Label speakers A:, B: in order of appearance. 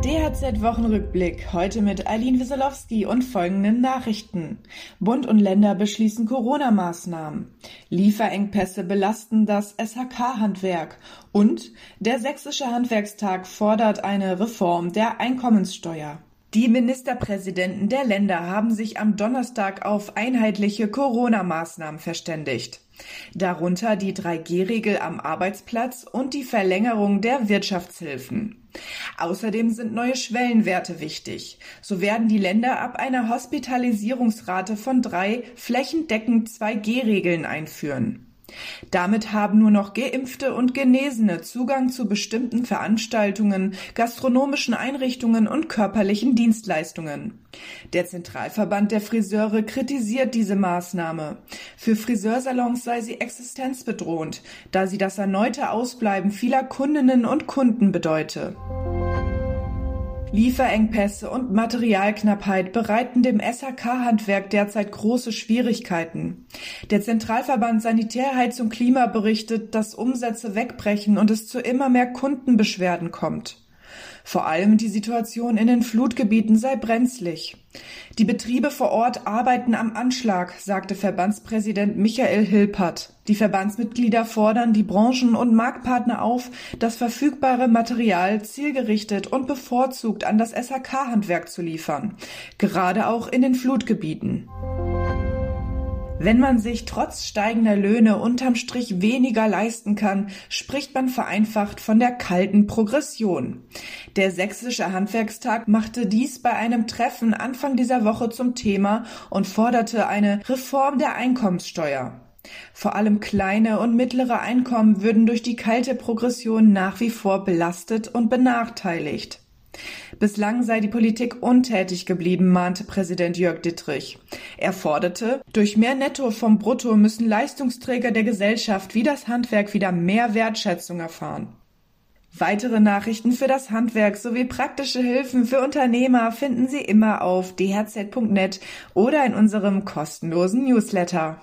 A: DHZ-Wochenrückblick. Heute mit Eileen Wieselowski und folgenden Nachrichten. Bund und Länder beschließen Corona-Maßnahmen. Lieferengpässe belasten das SHK-Handwerk. Und der Sächsische Handwerkstag fordert eine Reform der Einkommenssteuer. Die Ministerpräsidenten der Länder haben sich am Donnerstag auf einheitliche Corona-Maßnahmen verständigt. Darunter die 3G-Regel am Arbeitsplatz und die Verlängerung der Wirtschaftshilfen. Außerdem sind neue Schwellenwerte wichtig. So werden die Länder ab einer Hospitalisierungsrate von drei flächendeckend 2G-Regeln einführen. Damit haben nur noch Geimpfte und Genesene Zugang zu bestimmten Veranstaltungen, gastronomischen Einrichtungen und körperlichen Dienstleistungen. Der Zentralverband der Friseure kritisiert diese Maßnahme. Für Friseursalons sei sie existenzbedrohend, da sie das erneute Ausbleiben vieler Kundinnen und Kunden bedeute. Lieferengpässe und Materialknappheit bereiten dem SHK-Handwerk derzeit große Schwierigkeiten. Der Zentralverband Sanitärheizung Klima berichtet, dass Umsätze wegbrechen und es zu immer mehr Kundenbeschwerden kommt. Vor allem die Situation in den Flutgebieten sei brenzlig. Die Betriebe vor Ort arbeiten am Anschlag, sagte Verbandspräsident Michael Hilpert. Die Verbandsmitglieder fordern die Branchen und Marktpartner auf, das verfügbare Material zielgerichtet und bevorzugt an das SHK-Handwerk zu liefern, gerade auch in den Flutgebieten. Wenn man sich trotz steigender Löhne unterm Strich weniger leisten kann, spricht man vereinfacht von der kalten Progression. Der Sächsische Handwerkstag machte dies bei einem Treffen Anfang dieser Woche zum Thema und forderte eine Reform der Einkommenssteuer. Vor allem kleine und mittlere Einkommen würden durch die kalte Progression nach wie vor belastet und benachteiligt. Bislang sei die Politik untätig geblieben, mahnte Präsident Jörg Dittrich. Er forderte, durch mehr Netto vom Brutto müssen Leistungsträger der Gesellschaft wie das Handwerk wieder mehr Wertschätzung erfahren. Weitere Nachrichten für das Handwerk sowie praktische Hilfen für Unternehmer finden Sie immer auf dhz.net oder in unserem kostenlosen Newsletter.